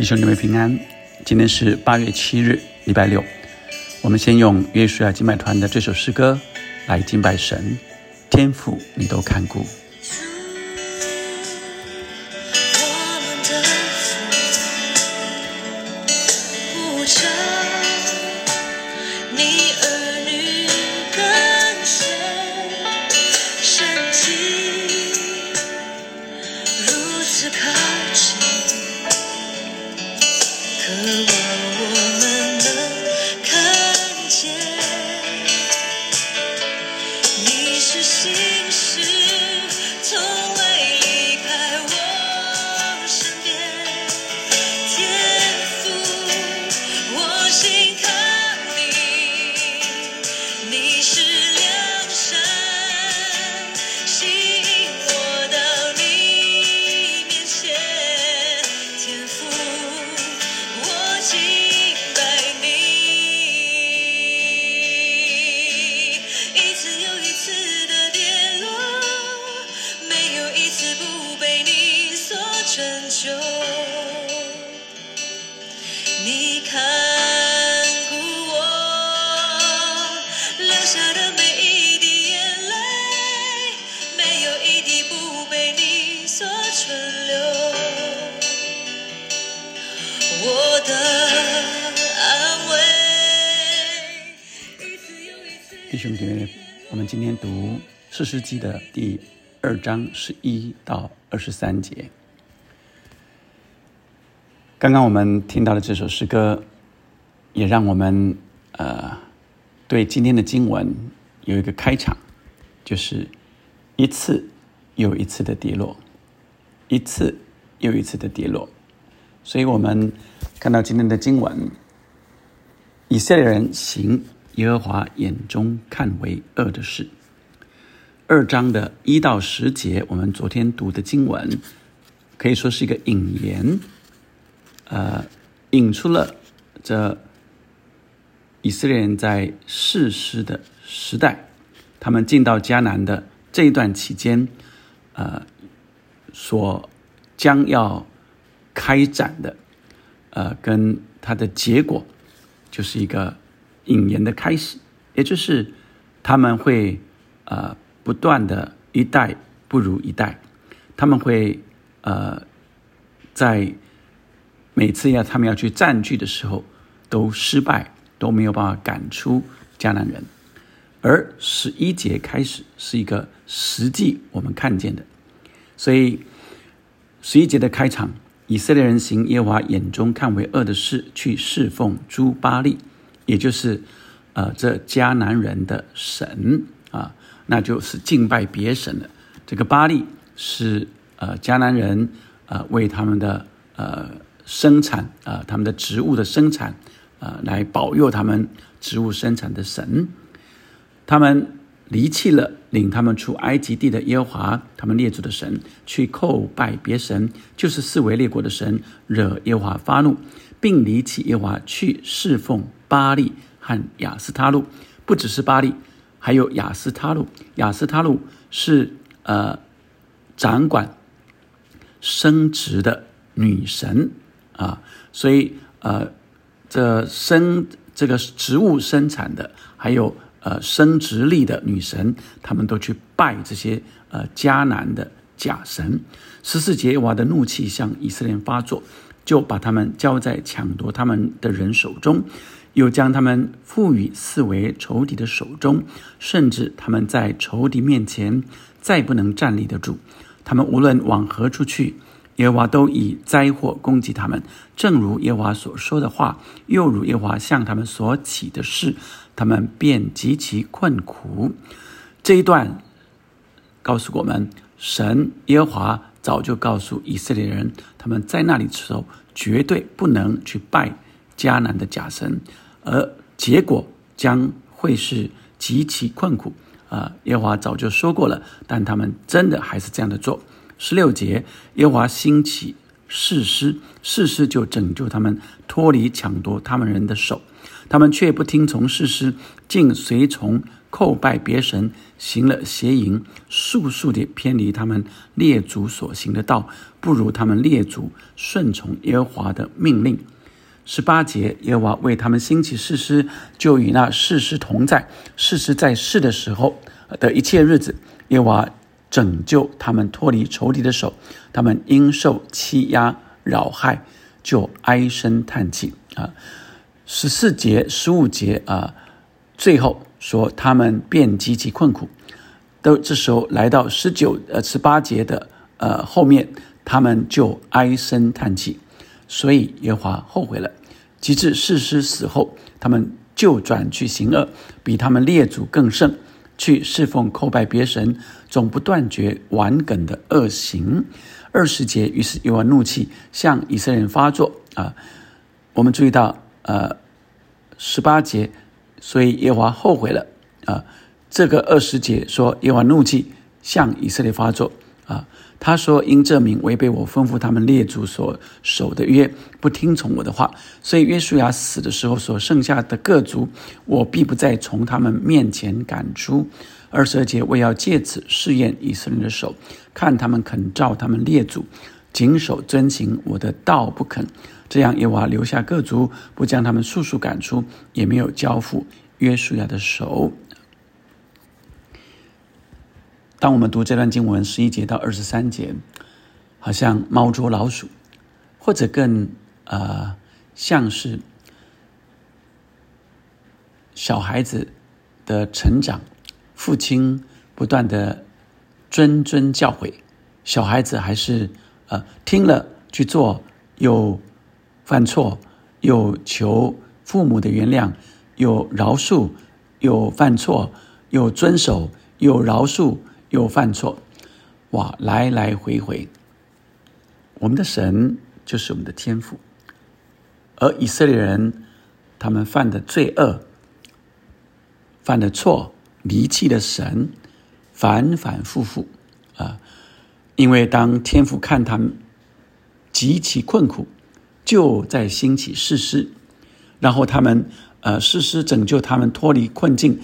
弟兄姊妹平安，今天是八月七日，礼拜六。我们先用约书亚敬拜团的这首诗歌来敬拜神。天赋，你都看顾。兄姐妹，我们今天读《四世纪》的第二章十一到二十三节。刚刚我们听到的这首诗歌，也让我们呃对今天的经文有一个开场，就是一次又一次的跌落，一次又一次的跌落。所以我们看到今天的经文，以色列人行耶和华眼中看为恶的事。二章的一到十节，我们昨天读的经文，可以说是一个引言。呃，引出了这以色列人在世师的时代，他们进到迦南的这一段期间，呃，所将要开展的，呃，跟它的结果，就是一个引言的开始，也就是他们会呃不断的一代不如一代，他们会呃在。每次要他们要去占据的时候，都失败，都没有办法赶出迦南人。而十一节开始是一个实际我们看见的，所以十一节的开场，以色列人行耶和华眼中看为恶的事，去侍奉诸巴利，也就是呃这迦南人的神啊，那就是敬拜别神的。这个巴利是呃迦南人呃为他们的呃。生产啊，他们的植物的生产啊，来保佑他们植物生产的神。他们离弃了领他们出埃及地的耶和华，他们列祖的神，去叩拜别神，就是四维列国的神，惹耶和华发怒，并离弃耶华去侍奉巴利和亚斯他路。不只是巴利，还有亚斯他路。亚斯他路是呃掌管生殖的女神。啊，所以呃，这生这个植物生产的，还有呃生殖力的女神，他们都去拜这些呃迦南的假神。十四节娃的怒气向以色列发作，就把他们交在抢夺他们的人手中，又将他们赋予四为仇敌的手中，甚至他们在仇敌面前再不能站立得住。他们无论往何处去。耶和华都以灾祸攻击他们，正如耶和华所说的话，又如耶和华向他们所起的事，他们便极其困苦。这一段告诉我们，神耶和华早就告诉以色列人，他们在那里的时候绝对不能去拜迦南的假神，而结果将会是极其困苦。啊，耶和华早就说过了，但他们真的还是这样的做。十六节，耶和华兴起誓师，誓师就拯救他们脱离抢夺他们人的手，他们却不听从誓师，竟随从叩拜别神，行了邪淫，速速地偏离他们列祖所行的道，不如他们列祖顺从耶和华的命令。十八节，耶和华为他们兴起誓师，就与那誓师同在。誓师在世的时候的一切日子，耶和华拯救他们脱离仇敌的手，他们因受欺压扰害，就唉声叹气啊。十四节、十五节啊，最后说他们便极其困苦，都这时候来到十九、呃十八节的呃后面，他们就唉声叹气，所以耶华后悔了。及至士师死后，他们就转去行恶，比他们列祖更甚，去侍奉叩拜别神，总不断绝顽梗的恶行。二十节，于是耶和华怒气向以色列人发作啊，我们注意到。呃，十八节，所以耶和华后悔了啊。这个二十节说耶和华怒气向以色列发作啊。他说因这名违背我吩咐他们列祖所守的约，不听从我的话，所以约书亚死的时候所剩下的各族，我必不再从他们面前赶出。二十二节我要借此试验以色列的手，看他们肯照他们列祖谨守遵行我的道不肯。这样，耶和华留下各族，不将他们速速赶出，也没有交付约书亚的手。当我们读这段经文十一节到二十三节，好像猫捉老鼠，或者更呃像是小孩子的成长，父亲不断的谆谆教诲，小孩子还是呃听了去做，有。犯错，有求父母的原谅，有饶恕，有犯错，有遵守，有饶恕，又犯错，哇，来来回回。我们的神就是我们的天赋，而以色列人他们犯的罪恶、犯的错、离弃的神，反反复复啊，因为当天父看他们极其困苦。就在兴起誓师，然后他们呃誓师拯救他们脱离困境，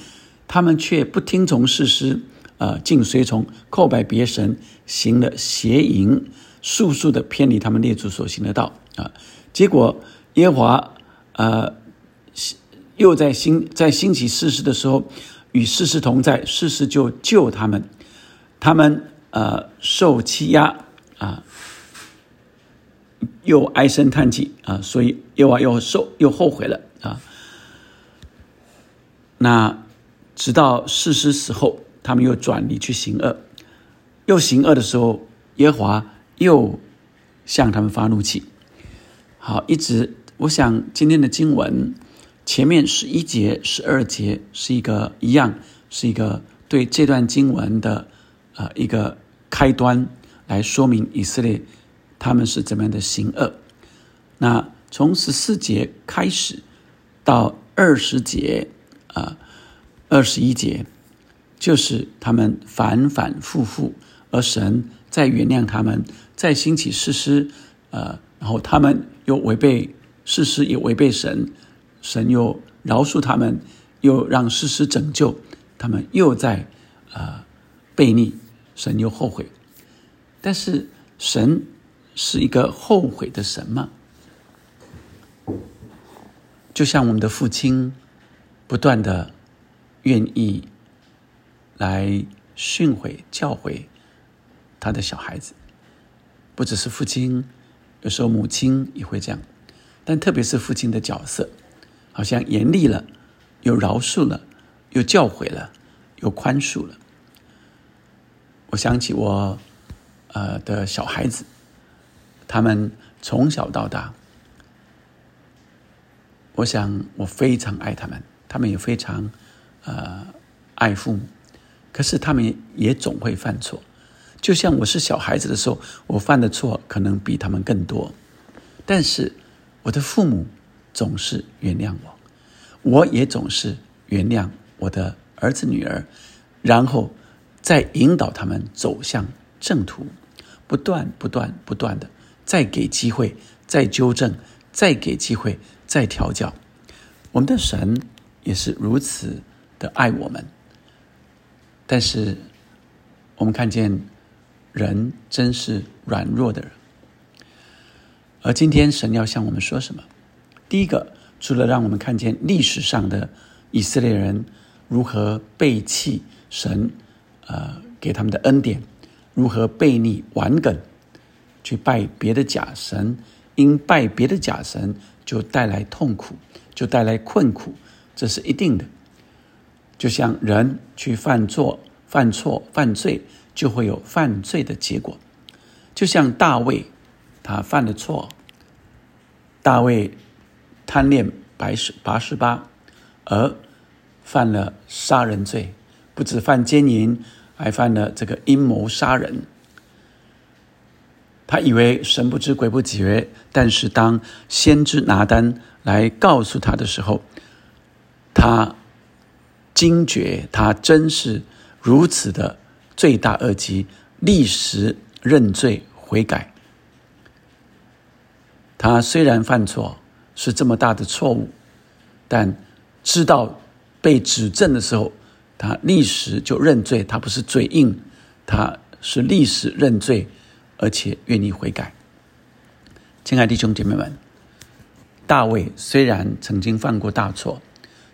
他们却不听从誓师，呃竟随从叩拜别神，行了邪淫，速速的偏离他们列祖所行的道啊！结果耶和华呃又在兴在兴起誓师的时候，与誓师同在，誓师就救他们，他们呃受欺压啊。又唉声叹气啊，所以又啊又受又后悔了啊。那直到事师死后，他们又转离去行恶，又行恶的时候，耶和华又向他们发怒气。好，一直我想今天的经文前面十一节、十二节是一个一样，是一个对这段经文的啊一个开端，来说明以色列。他们是怎么样的行恶？那从十四节开始到二十节啊，二十一节，就是他们反反复复，而神在原谅他们，在兴起事实，呃，然后他们又违背事实，也违背神，神又饶恕他们，又让事实拯救他们，又在啊背逆，神又后悔，但是神。是一个后悔的神吗？就像我们的父亲，不断的愿意来训诲、教诲他的小孩子，不只是父亲，有时候母亲也会这样，但特别是父亲的角色，好像严厉了，又饶恕了，又教诲了，又宽恕了。我想起我呃的小孩子。他们从小到大，我想我非常爱他们，他们也非常呃爱父母，可是他们也总会犯错。就像我是小孩子的时候，我犯的错可能比他们更多，但是我的父母总是原谅我，我也总是原谅我的儿子女儿，然后再引导他们走向正途，不断不断不断的。再给机会，再纠正，再给机会，再调教。我们的神也是如此的爱我们，但是我们看见人真是软弱的人。而今天神要向我们说什么？第一个，除了让我们看见历史上的以色列人如何背弃神，呃，给他们的恩典，如何背逆顽梗，去拜别的假神，因拜别的假神就带来痛苦，就带来困苦，这是一定的。就像人去犯错、犯错、犯罪，就会有犯罪的结果。就像大卫，他犯了错。大卫贪恋白十八十八，而犯了杀人罪，不止犯奸淫，还犯了这个阴谋杀人。他以为神不知鬼不觉，但是当先知拿单来告诉他的时候，他惊觉他真是如此的罪大恶极，立时认罪悔改。他虽然犯错是这么大的错误，但知道被指正的时候，他立时就认罪。他不是嘴硬，他是立时认罪，而且愿意悔改。亲爱的弟兄姐妹们，大卫虽然曾经犯过大错，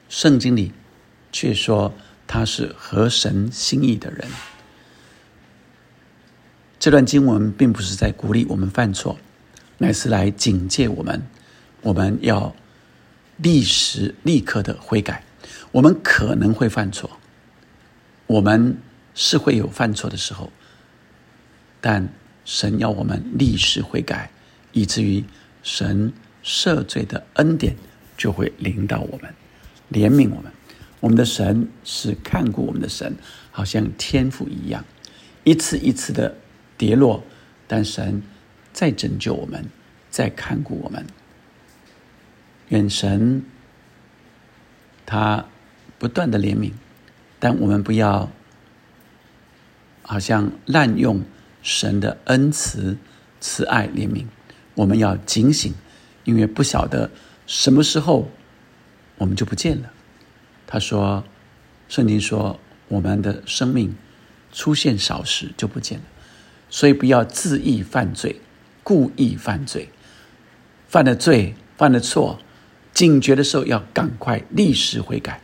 圣经里却说他是合神心意的人。这段经文并不是在鼓励我们犯错。乃是来警戒我们，我们要立时立刻的悔改。我们可能会犯错，我们是会有犯错的时候，但神要我们立时悔改，以至于神赦罪的恩典就会临到我们，怜悯我们。我们的神是看顾我们的神，好像天父一样，一次一次的跌落，但神。在拯救我们，在看顾我们。愿神他不断的怜悯，但我们不要好像滥用神的恩慈、慈爱、怜悯。我们要警醒，因为不晓得什么时候我们就不见了。他说：“圣经说，我们的生命出现少时就不见了，所以不要自意犯罪。”故意犯罪，犯了罪，犯了错，警觉的时候要赶快立时悔改，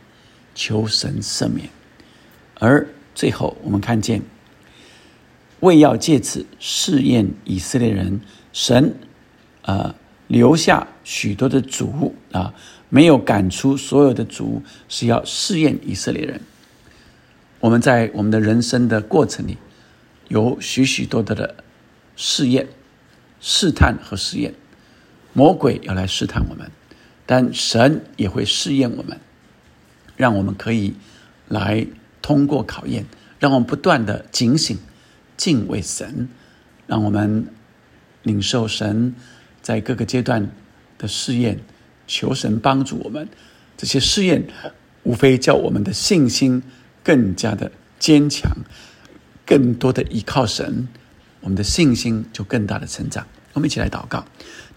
求神赦免。而最后，我们看见，为要借此试验以色列人，神啊留下许多的主啊，没有赶出所有的主，是要试验以色列人。我们在我们的人生的过程里，有许许多多的试验。试探和试验，魔鬼要来试探我们，但神也会试验我们，让我们可以来通过考验，让我们不断的警醒、敬畏神，让我们领受神在各个阶段的试验，求神帮助我们。这些试验无非叫我们的信心更加的坚强，更多的依靠神。我们的信心就更大的成长。我们一起来祷告，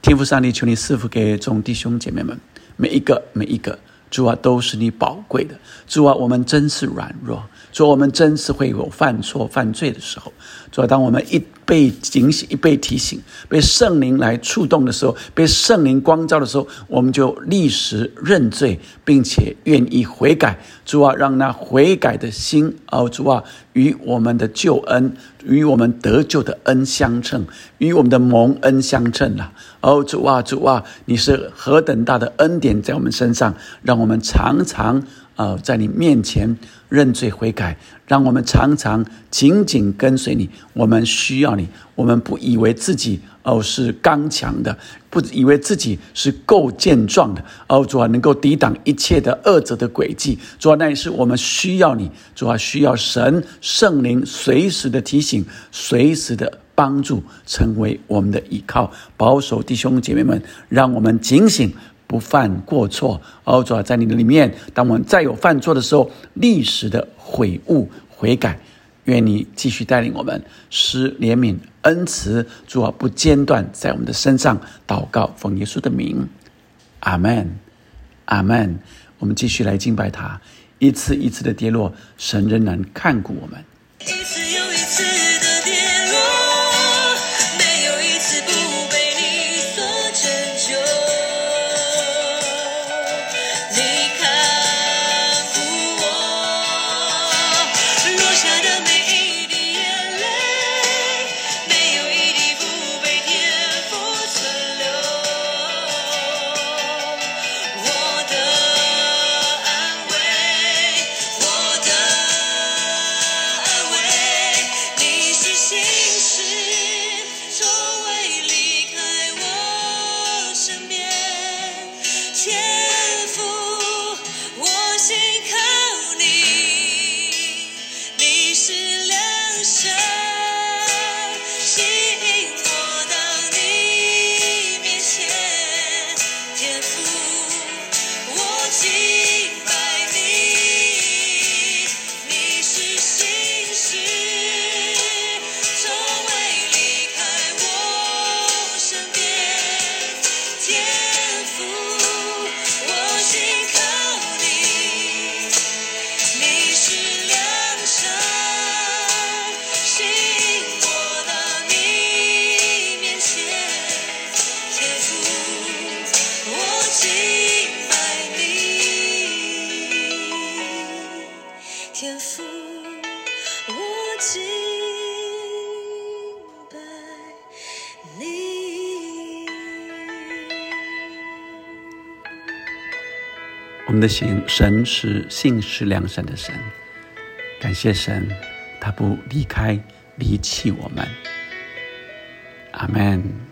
天父上帝，求你赐福给众弟兄姐妹们，每一个每一个，主啊，都是你宝贵的。主啊，我们真是软弱，主，我们真是会有犯错犯罪的时候。主啊，当我们一被警醒、被提醒、被圣灵来触动的时候，被圣灵光照的时候，我们就立时认罪，并且愿意悔改。主啊，让那悔改的心，哦，主啊，与我们的救恩、与我们得救的恩相称，与我们的蒙恩相称了。哦，主啊，主啊，你是何等大的恩典在我们身上，让我们常常。呃，在你面前认罪悔改，让我们常常紧紧跟随你。我们需要你，我们不以为自己哦是刚强的，不以为自己是够健壮的，哦主啊，能够抵挡一切的恶者的诡计。主啊，那也是我们需要你，主啊，需要神圣灵随时的提醒，随时的帮助，成为我们的依靠，保守弟兄姐妹们，让我们警醒。不犯过错，哦，主啊，在你的里面。当我们再有犯错的时候，历史的悔悟悔改，愿你继续带领我们。施怜悯、恩慈，主啊，不间断在我们的身上祷告。奉耶稣的名，阿门。阿门。我们继续来敬拜他，一次一次的跌落，神仍然看顾我们。我们的神神是信实良善的神，感谢神，他不离开离弃我们。阿门。